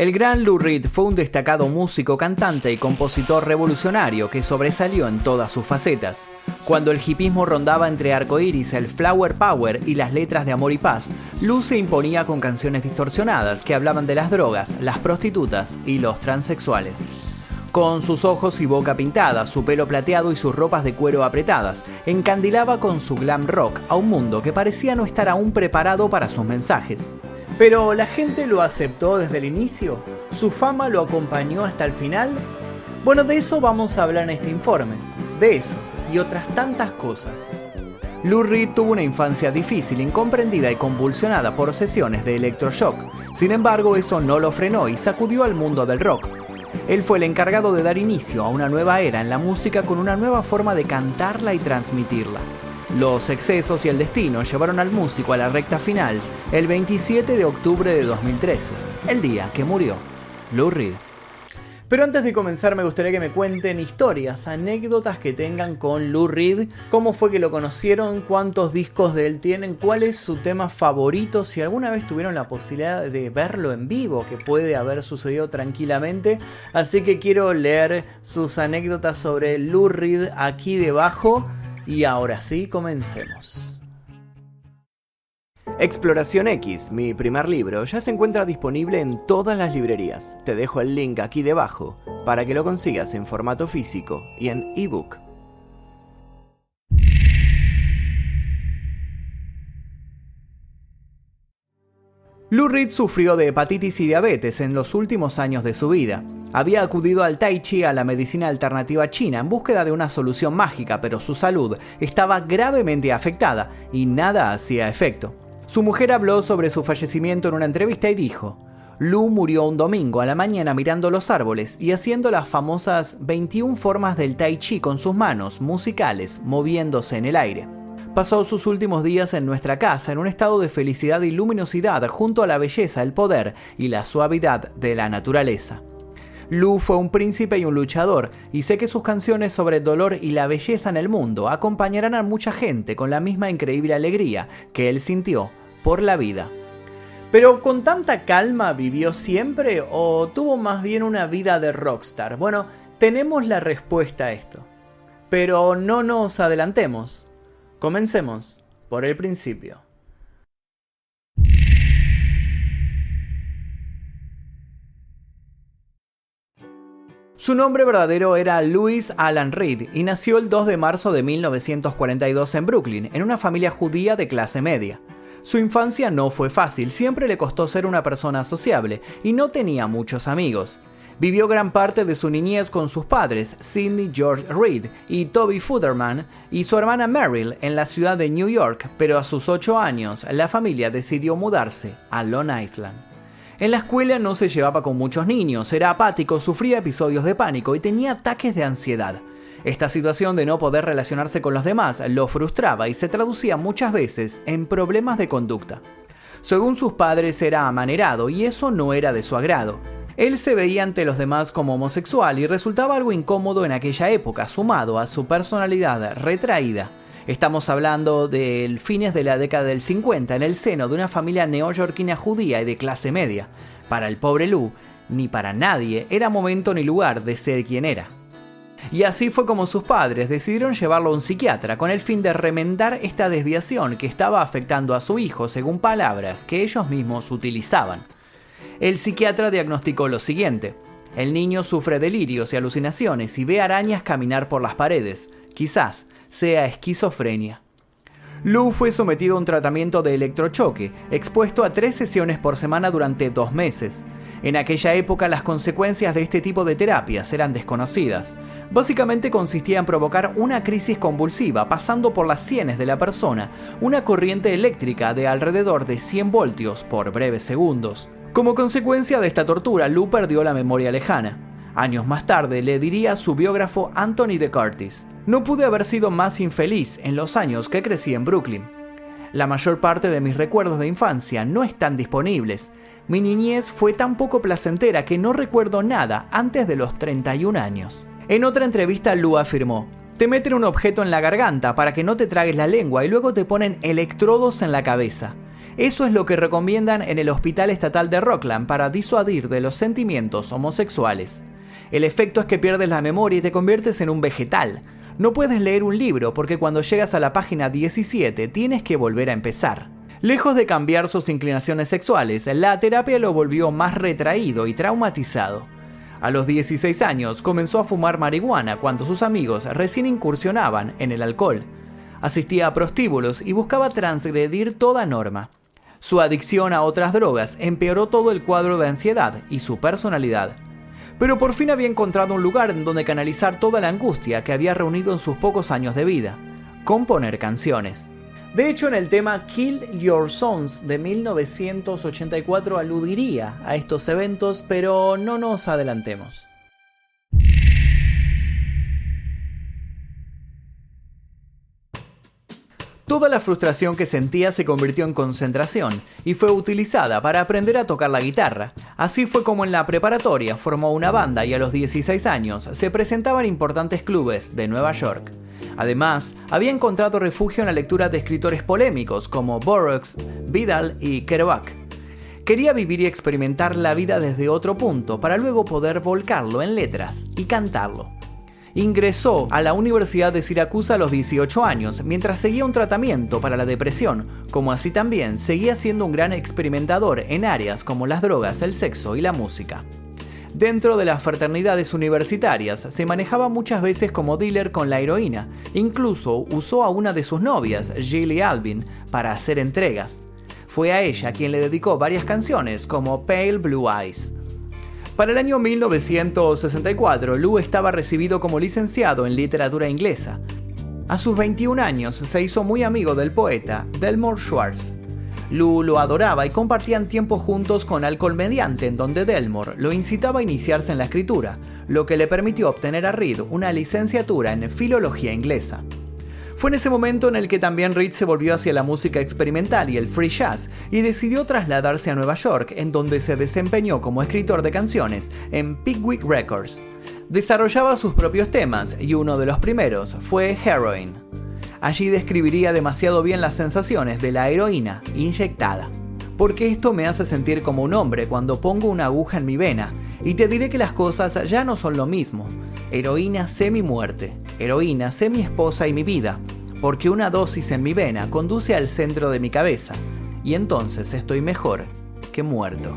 El gran Lou Reed fue un destacado músico, cantante y compositor revolucionario que sobresalió en todas sus facetas. Cuando el hipismo rondaba entre arcoíris, el flower power y las letras de amor y paz, Lou se imponía con canciones distorsionadas que hablaban de las drogas, las prostitutas y los transexuales. Con sus ojos y boca pintadas, su pelo plateado y sus ropas de cuero apretadas, encandilaba con su glam rock a un mundo que parecía no estar aún preparado para sus mensajes. Pero la gente lo aceptó desde el inicio. ¿Su fama lo acompañó hasta el final? Bueno, de eso vamos a hablar en este informe. De eso y otras tantas cosas. Lou Reed tuvo una infancia difícil, incomprendida y convulsionada por sesiones de electroshock. Sin embargo, eso no lo frenó y sacudió al mundo del rock. Él fue el encargado de dar inicio a una nueva era en la música con una nueva forma de cantarla y transmitirla. Los excesos y el destino llevaron al músico a la recta final el 27 de octubre de 2013, el día que murió Lou Reed. Pero antes de comenzar me gustaría que me cuenten historias, anécdotas que tengan con Lou Reed, cómo fue que lo conocieron, cuántos discos de él tienen, cuál es su tema favorito, si alguna vez tuvieron la posibilidad de verlo en vivo, que puede haber sucedido tranquilamente. Así que quiero leer sus anécdotas sobre Lou Reed aquí debajo. Y ahora sí, comencemos. Exploración X, mi primer libro, ya se encuentra disponible en todas las librerías. Te dejo el link aquí debajo para que lo consigas en formato físico y en ebook. Lou Reed sufrió de hepatitis y diabetes en los últimos años de su vida. Había acudido al Tai Chi, a la medicina alternativa china, en búsqueda de una solución mágica, pero su salud estaba gravemente afectada y nada hacía efecto. Su mujer habló sobre su fallecimiento en una entrevista y dijo, Lu murió un domingo a la mañana mirando los árboles y haciendo las famosas 21 formas del tai chi con sus manos musicales moviéndose en el aire. Pasó sus últimos días en nuestra casa en un estado de felicidad y luminosidad junto a la belleza, el poder y la suavidad de la naturaleza. Lu fue un príncipe y un luchador, y sé que sus canciones sobre el dolor y la belleza en el mundo acompañarán a mucha gente con la misma increíble alegría que él sintió por la vida. Pero con tanta calma vivió siempre o tuvo más bien una vida de rockstar? Bueno, tenemos la respuesta a esto. Pero no nos adelantemos. Comencemos por el principio. Su nombre verdadero era Louis Alan Reed y nació el 2 de marzo de 1942 en Brooklyn, en una familia judía de clase media. Su infancia no fue fácil, siempre le costó ser una persona sociable y no tenía muchos amigos. Vivió gran parte de su niñez con sus padres, Sidney George Reed y Toby Fuderman, y su hermana Meryl en la ciudad de New York, pero a sus 8 años la familia decidió mudarse a Long Island. En la escuela no se llevaba con muchos niños, era apático, sufría episodios de pánico y tenía ataques de ansiedad. Esta situación de no poder relacionarse con los demás lo frustraba y se traducía muchas veces en problemas de conducta. Según sus padres era amanerado y eso no era de su agrado. Él se veía ante los demás como homosexual y resultaba algo incómodo en aquella época, sumado a su personalidad retraída Estamos hablando del fines de la década del 50 en el seno de una familia neoyorquina judía y de clase media. Para el pobre Lou, ni para nadie era momento ni lugar de ser quien era. Y así fue como sus padres decidieron llevarlo a un psiquiatra con el fin de remendar esta desviación que estaba afectando a su hijo según palabras que ellos mismos utilizaban. El psiquiatra diagnosticó lo siguiente. El niño sufre delirios y alucinaciones y ve arañas caminar por las paredes. Quizás sea esquizofrenia. Lou fue sometido a un tratamiento de electrochoque, expuesto a tres sesiones por semana durante dos meses. En aquella época las consecuencias de este tipo de terapias eran desconocidas. Básicamente consistía en provocar una crisis convulsiva pasando por las sienes de la persona, una corriente eléctrica de alrededor de 100 voltios por breves segundos. Como consecuencia de esta tortura, Lou perdió la memoria lejana. Años más tarde le diría a su biógrafo Anthony de Curtis, no pude haber sido más infeliz en los años que crecí en Brooklyn. La mayor parte de mis recuerdos de infancia no están disponibles. Mi niñez fue tan poco placentera que no recuerdo nada antes de los 31 años. En otra entrevista, Lou afirmó, te meten un objeto en la garganta para que no te tragues la lengua y luego te ponen electrodos en la cabeza. Eso es lo que recomiendan en el Hospital Estatal de Rockland para disuadir de los sentimientos homosexuales. El efecto es que pierdes la memoria y te conviertes en un vegetal. No puedes leer un libro porque cuando llegas a la página 17 tienes que volver a empezar. Lejos de cambiar sus inclinaciones sexuales, la terapia lo volvió más retraído y traumatizado. A los 16 años comenzó a fumar marihuana cuando sus amigos recién incursionaban en el alcohol. Asistía a prostíbulos y buscaba transgredir toda norma. Su adicción a otras drogas empeoró todo el cuadro de ansiedad y su personalidad. Pero por fin había encontrado un lugar en donde canalizar toda la angustia que había reunido en sus pocos años de vida, componer canciones. De hecho, en el tema Kill Your Sons de 1984 aludiría a estos eventos, pero no nos adelantemos. Toda la frustración que sentía se convirtió en concentración y fue utilizada para aprender a tocar la guitarra. Así fue como en la preparatoria formó una banda y a los 16 años se presentaba en importantes clubes de Nueva York. Además, había encontrado refugio en la lectura de escritores polémicos como Burroughs, Vidal y Kerouac. Quería vivir y experimentar la vida desde otro punto para luego poder volcarlo en letras y cantarlo. Ingresó a la Universidad de Siracusa a los 18 años mientras seguía un tratamiento para la depresión, como así también seguía siendo un gran experimentador en áreas como las drogas, el sexo y la música. Dentro de las fraternidades universitarias se manejaba muchas veces como dealer con la heroína, incluso usó a una de sus novias, Gilly Alvin, para hacer entregas. Fue a ella quien le dedicó varias canciones como Pale Blue Eyes. Para el año 1964, Lou estaba recibido como licenciado en literatura inglesa. A sus 21 años se hizo muy amigo del poeta Delmore Schwartz, Lou lo adoraba y compartían tiempo juntos con Alcohol Mediante, en donde Delmore lo incitaba a iniciarse en la escritura, lo que le permitió obtener a Reed una licenciatura en filología inglesa. Fue en ese momento en el que también Reed se volvió hacia la música experimental y el free jazz y decidió trasladarse a Nueva York, en donde se desempeñó como escritor de canciones en Pigwick Records. Desarrollaba sus propios temas y uno de los primeros fue Heroin. Allí describiría demasiado bien las sensaciones de la heroína inyectada. Porque esto me hace sentir como un hombre cuando pongo una aguja en mi vena, y te diré que las cosas ya no son lo mismo. Heroína sé mi muerte, heroína sé mi esposa y mi vida, porque una dosis en mi vena conduce al centro de mi cabeza, y entonces estoy mejor que muerto.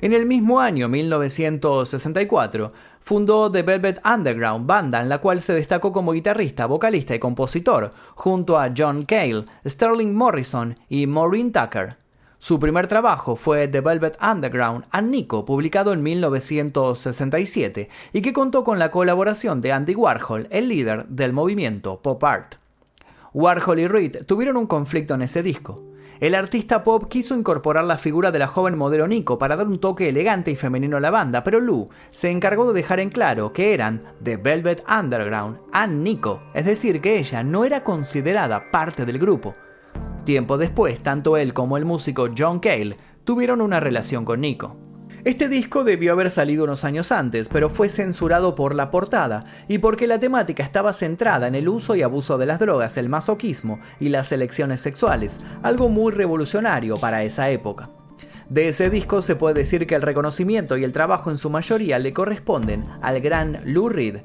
En el mismo año, 1964, fundó The Velvet Underground, banda en la cual se destacó como guitarrista, vocalista y compositor, junto a John Cale, Sterling Morrison y Maureen Tucker. Su primer trabajo fue The Velvet Underground and Nico, publicado en 1967, y que contó con la colaboración de Andy Warhol, el líder del movimiento pop art. Warhol y Reed tuvieron un conflicto en ese disco. El artista pop quiso incorporar la figura de la joven modelo Nico para dar un toque elegante y femenino a la banda, pero Lou se encargó de dejar en claro que eran The Velvet Underground and Nico, es decir, que ella no era considerada parte del grupo. Tiempo después, tanto él como el músico John Cale tuvieron una relación con Nico. Este disco debió haber salido unos años antes, pero fue censurado por la portada y porque la temática estaba centrada en el uso y abuso de las drogas, el masoquismo y las elecciones sexuales, algo muy revolucionario para esa época. De ese disco se puede decir que el reconocimiento y el trabajo en su mayoría le corresponden al gran Lou Reed.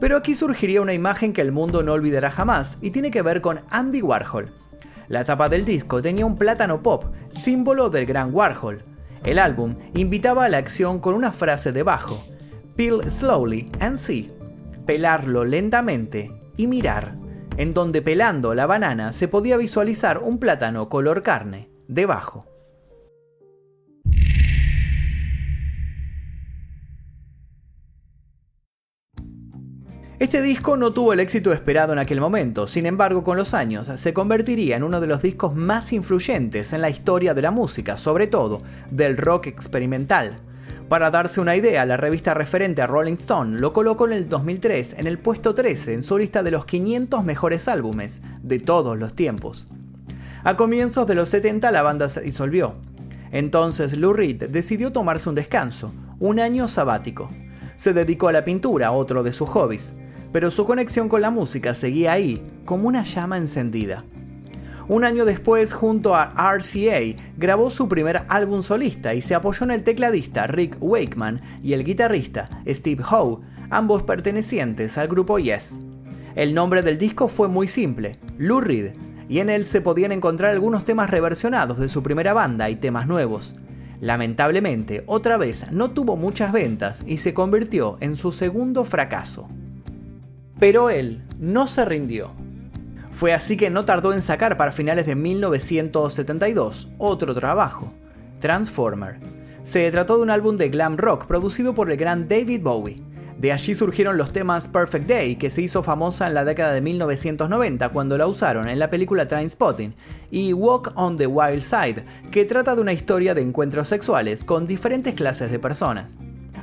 Pero aquí surgiría una imagen que el mundo no olvidará jamás y tiene que ver con Andy Warhol. La tapa del disco tenía un plátano pop, símbolo del gran Warhol, el álbum invitaba a la acción con una frase debajo, Peel slowly and see, pelarlo lentamente y mirar, en donde pelando la banana se podía visualizar un plátano color carne debajo. Este disco no tuvo el éxito esperado en aquel momento, sin embargo con los años se convertiría en uno de los discos más influyentes en la historia de la música, sobre todo del rock experimental. Para darse una idea, la revista referente a Rolling Stone lo colocó en el 2003 en el puesto 13 en su lista de los 500 mejores álbumes de todos los tiempos. A comienzos de los 70 la banda se disolvió. Entonces Lou Reed decidió tomarse un descanso, un año sabático. Se dedicó a la pintura, otro de sus hobbies pero su conexión con la música seguía ahí, como una llama encendida. Un año después, junto a RCA, grabó su primer álbum solista y se apoyó en el tecladista Rick Wakeman y el guitarrista Steve Howe, ambos pertenecientes al grupo Yes. El nombre del disco fue muy simple, Lou Reed, y en él se podían encontrar algunos temas reversionados de su primera banda y temas nuevos. Lamentablemente, otra vez no tuvo muchas ventas y se convirtió en su segundo fracaso. Pero él no se rindió. Fue así que no tardó en sacar para finales de 1972 otro trabajo, Transformer. Se trató de un álbum de glam rock producido por el gran David Bowie. De allí surgieron los temas Perfect Day, que se hizo famosa en la década de 1990 cuando la usaron en la película Trainspotting, y Walk on the Wild Side, que trata de una historia de encuentros sexuales con diferentes clases de personas.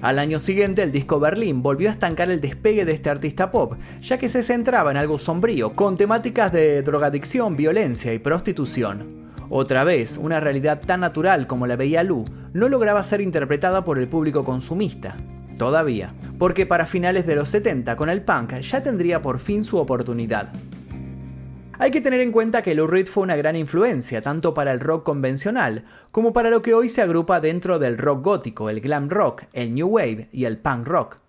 Al año siguiente, el disco Berlín volvió a estancar el despegue de este artista pop, ya que se centraba en algo sombrío, con temáticas de drogadicción, violencia y prostitución. Otra vez, una realidad tan natural como la veía Lu no lograba ser interpretada por el público consumista. Todavía, porque para finales de los 70 con el punk ya tendría por fin su oportunidad. Hay que tener en cuenta que Lou Reed fue una gran influencia tanto para el rock convencional como para lo que hoy se agrupa dentro del rock gótico, el glam rock, el new wave y el punk rock.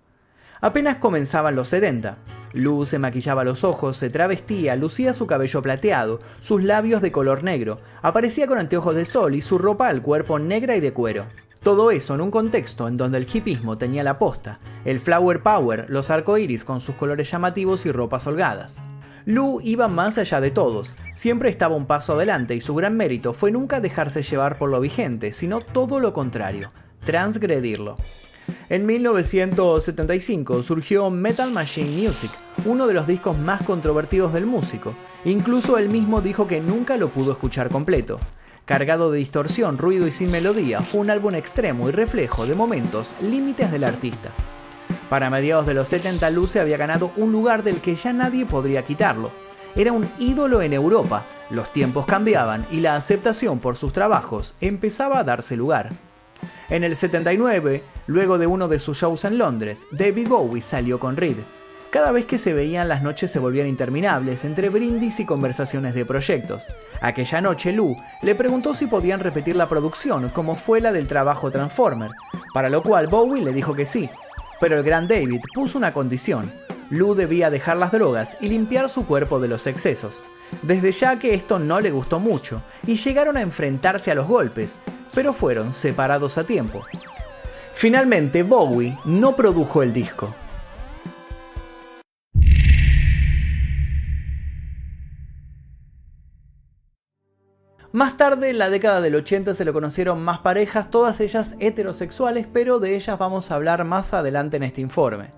Apenas comenzaban los 70. Lou se maquillaba los ojos, se travestía, lucía su cabello plateado, sus labios de color negro, aparecía con anteojos de sol y su ropa al cuerpo negra y de cuero. Todo eso en un contexto en donde el hipismo tenía la posta, el flower power, los arcoíris con sus colores llamativos y ropas holgadas. Lu iba más allá de todos, siempre estaba un paso adelante y su gran mérito fue nunca dejarse llevar por lo vigente, sino todo lo contrario, transgredirlo. En 1975 surgió Metal Machine Music, uno de los discos más controvertidos del músico. Incluso él mismo dijo que nunca lo pudo escuchar completo. Cargado de distorsión, ruido y sin melodía, fue un álbum extremo y reflejo de momentos límites del artista. Para mediados de los 70 Luce había ganado un lugar del que ya nadie podría quitarlo. Era un ídolo en Europa, los tiempos cambiaban y la aceptación por sus trabajos empezaba a darse lugar. En el 79, luego de uno de sus shows en Londres, David Bowie salió con Reed. Cada vez que se veían las noches se volvían interminables entre brindis y conversaciones de proyectos. Aquella noche Lou le preguntó si podían repetir la producción como fue la del trabajo Transformer, para lo cual Bowie le dijo que sí, pero el gran David puso una condición. Lou debía dejar las drogas y limpiar su cuerpo de los excesos. Desde ya que esto no le gustó mucho y llegaron a enfrentarse a los golpes, pero fueron separados a tiempo. Finalmente, Bowie no produjo el disco. Más tarde, en la década del 80, se le conocieron más parejas, todas ellas heterosexuales, pero de ellas vamos a hablar más adelante en este informe.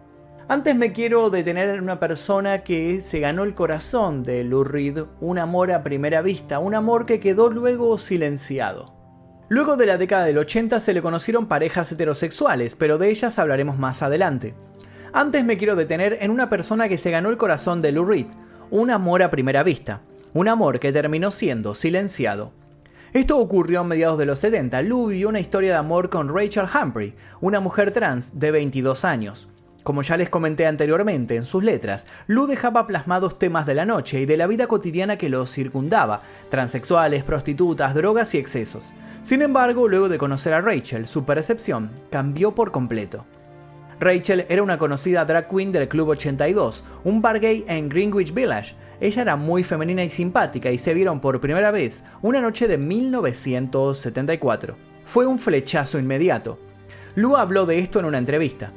Antes me quiero detener en una persona que se ganó el corazón de Lou Reed, un amor a primera vista, un amor que quedó luego silenciado. Luego de la década del 80 se le conocieron parejas heterosexuales, pero de ellas hablaremos más adelante. Antes me quiero detener en una persona que se ganó el corazón de Lou Reed, un amor a primera vista un amor que terminó siendo silenciado. Esto ocurrió a mediados de los 70. Lou vivió una historia de amor con Rachel Humphrey, una mujer trans de 22 años. Como ya les comenté anteriormente en sus letras, Lou dejaba plasmados temas de la noche y de la vida cotidiana que los circundaba, transexuales, prostitutas, drogas y excesos. Sin embargo, luego de conocer a Rachel, su percepción cambió por completo. Rachel era una conocida drag queen del Club 82, un bar gay en Greenwich Village. Ella era muy femenina y simpática y se vieron por primera vez una noche de 1974. Fue un flechazo inmediato. Lu habló de esto en una entrevista.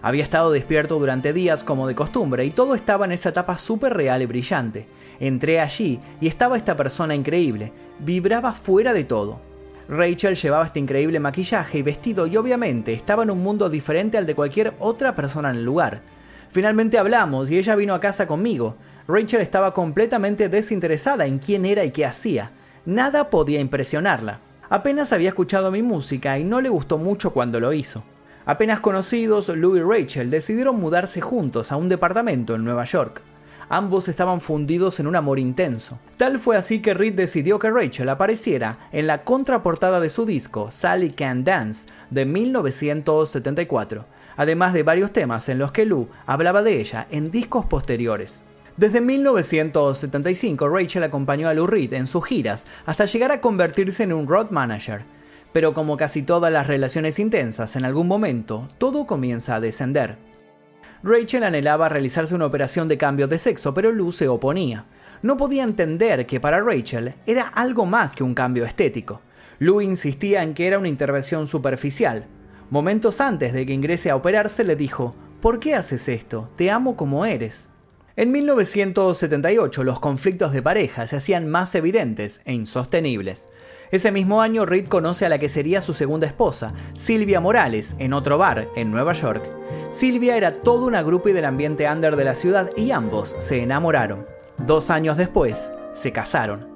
Había estado despierto durante días como de costumbre y todo estaba en esa etapa súper real y brillante. Entré allí y estaba esta persona increíble, vibraba fuera de todo. Rachel llevaba este increíble maquillaje y vestido y obviamente estaba en un mundo diferente al de cualquier otra persona en el lugar. Finalmente hablamos y ella vino a casa conmigo. Rachel estaba completamente desinteresada en quién era y qué hacía. Nada podía impresionarla. Apenas había escuchado mi música y no le gustó mucho cuando lo hizo. Apenas conocidos, Lou y Rachel decidieron mudarse juntos a un departamento en Nueva York ambos estaban fundidos en un amor intenso. Tal fue así que Reed decidió que Rachel apareciera en la contraportada de su disco Sally Can Dance de 1974, además de varios temas en los que Lou hablaba de ella en discos posteriores. Desde 1975, Rachel acompañó a Lou Reed en sus giras hasta llegar a convertirse en un road manager. Pero como casi todas las relaciones intensas, en algún momento todo comienza a descender. Rachel anhelaba realizarse una operación de cambio de sexo, pero Lou se oponía. No podía entender que para Rachel era algo más que un cambio estético. Lou insistía en que era una intervención superficial. Momentos antes de que ingrese a operarse le dijo, ¿por qué haces esto? Te amo como eres. En 1978 los conflictos de pareja se hacían más evidentes e insostenibles. Ese mismo año Reed conoce a la que sería su segunda esposa, Silvia Morales, en otro bar en Nueva York. Silvia era toda una groupie del ambiente under de la ciudad y ambos se enamoraron. Dos años después, se casaron.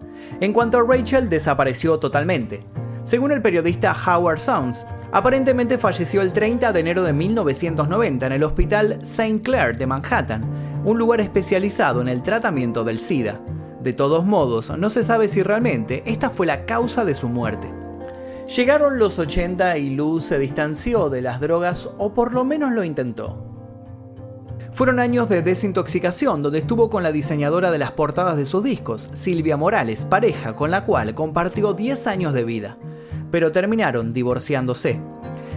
En cuanto a Rachel, desapareció totalmente. Según el periodista Howard Sounds, aparentemente falleció el 30 de enero de 1990 en el Hospital St. Clair de Manhattan, un lugar especializado en el tratamiento del SIDA. De todos modos, no se sabe si realmente esta fue la causa de su muerte. Llegaron los 80 y Luz se distanció de las drogas o por lo menos lo intentó. Fueron años de desintoxicación donde estuvo con la diseñadora de las portadas de sus discos, Silvia Morales, pareja con la cual compartió 10 años de vida, pero terminaron divorciándose.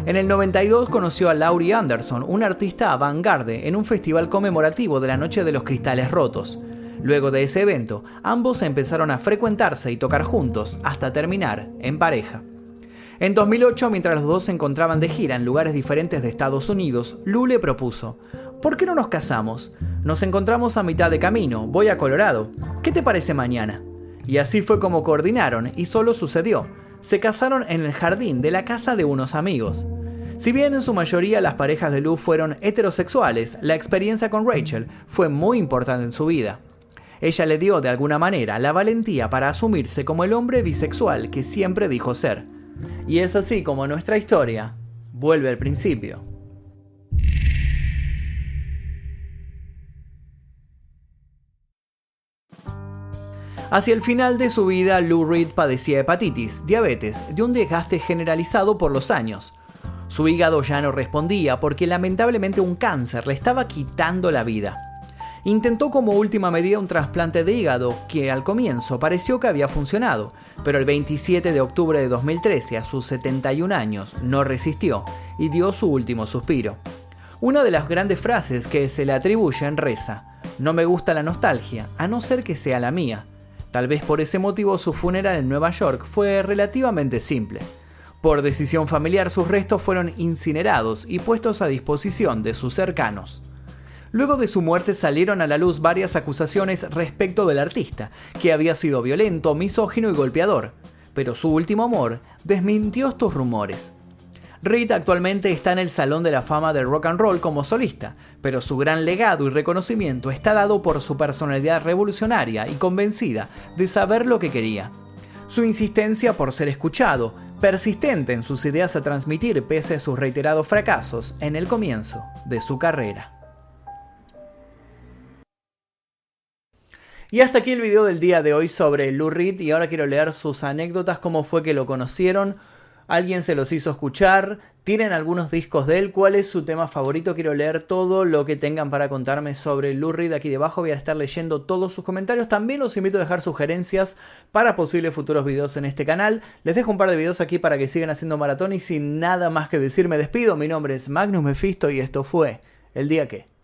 En el 92 conoció a Laurie Anderson, un artista avant-garde, en un festival conmemorativo de la Noche de los Cristales Rotos. Luego de ese evento, ambos empezaron a frecuentarse y tocar juntos hasta terminar en pareja. En 2008, mientras los dos se encontraban de gira en lugares diferentes de Estados Unidos, Lou le propuso, ¿por qué no nos casamos? Nos encontramos a mitad de camino, voy a Colorado. ¿Qué te parece mañana? Y así fue como coordinaron y solo sucedió. Se casaron en el jardín de la casa de unos amigos. Si bien en su mayoría las parejas de Lou fueron heterosexuales, la experiencia con Rachel fue muy importante en su vida. Ella le dio de alguna manera la valentía para asumirse como el hombre bisexual que siempre dijo ser. Y es así como nuestra historia vuelve al principio. Hacia el final de su vida, Lou Reed padecía hepatitis, diabetes, de un desgaste generalizado por los años, su hígado ya no respondía porque lamentablemente un cáncer le estaba quitando la vida. Intentó como última medida un trasplante de hígado que al comienzo pareció que había funcionado, pero el 27 de octubre de 2013, a sus 71 años, no resistió y dio su último suspiro. Una de las grandes frases que se le atribuyen reza, no me gusta la nostalgia, a no ser que sea la mía. Tal vez por ese motivo su funeral en Nueva York fue relativamente simple. Por decisión familiar sus restos fueron incinerados y puestos a disposición de sus cercanos. Luego de su muerte salieron a la luz varias acusaciones respecto del artista, que había sido violento, misógino y golpeador, pero su último amor desmintió estos rumores. Reed actualmente está en el Salón de la Fama del Rock and Roll como solista, pero su gran legado y reconocimiento está dado por su personalidad revolucionaria y convencida de saber lo que quería. Su insistencia por ser escuchado, persistente en sus ideas a transmitir pese a sus reiterados fracasos en el comienzo de su carrera. Y hasta aquí el video del día de hoy sobre Lou Reed y ahora quiero leer sus anécdotas, cómo fue que lo conocieron, alguien se los hizo escuchar, tienen algunos discos de él, cuál es su tema favorito, quiero leer todo lo que tengan para contarme sobre Lou Reed. Aquí debajo, voy a estar leyendo todos sus comentarios, también los invito a dejar sugerencias para posibles futuros videos en este canal, les dejo un par de videos aquí para que sigan haciendo maratón y sin nada más que decir me despido, mi nombre es Magnus Mephisto y esto fue El Día Que.